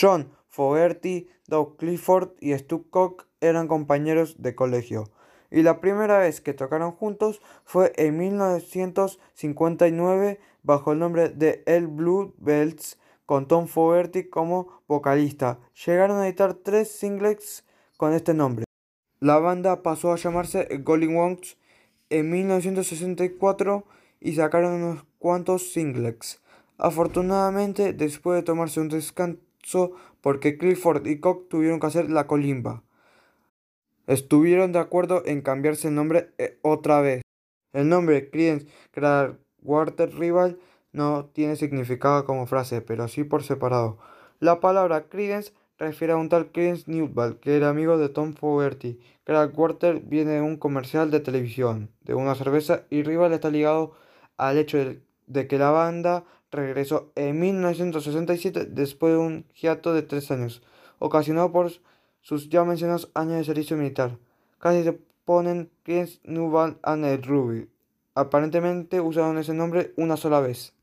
John Fogerty, Doug Clifford y Stu Cook eran compañeros de colegio, y la primera vez que tocaron juntos fue en 1959 bajo el nombre de El Blue Belts con Tom Fogerty como vocalista. Llegaron a editar tres singles con este nombre. La banda pasó a llamarse Golden Wonks en 1964 y sacaron unos cuantos singles. Afortunadamente, después de tomarse un descanso porque Clifford y Cook tuvieron que hacer la colimba, estuvieron de acuerdo en cambiarse el nombre eh, otra vez. El nombre Creedence Water Rival no tiene significado como frase, pero sí por separado. La palabra Creedence refiere a un tal Creedence Newball, que era amigo de Tom Fogerty. Water viene de un comercial de televisión, de una cerveza, y Rival está ligado al hecho de, que la banda regresó en 1967 después de un hiato de tres años, ocasionado por sus ya mencionados años de servicio militar. Casi se ponen Creedence Newball and Ruby. Aparentemente usaron ese nombre una sola vez.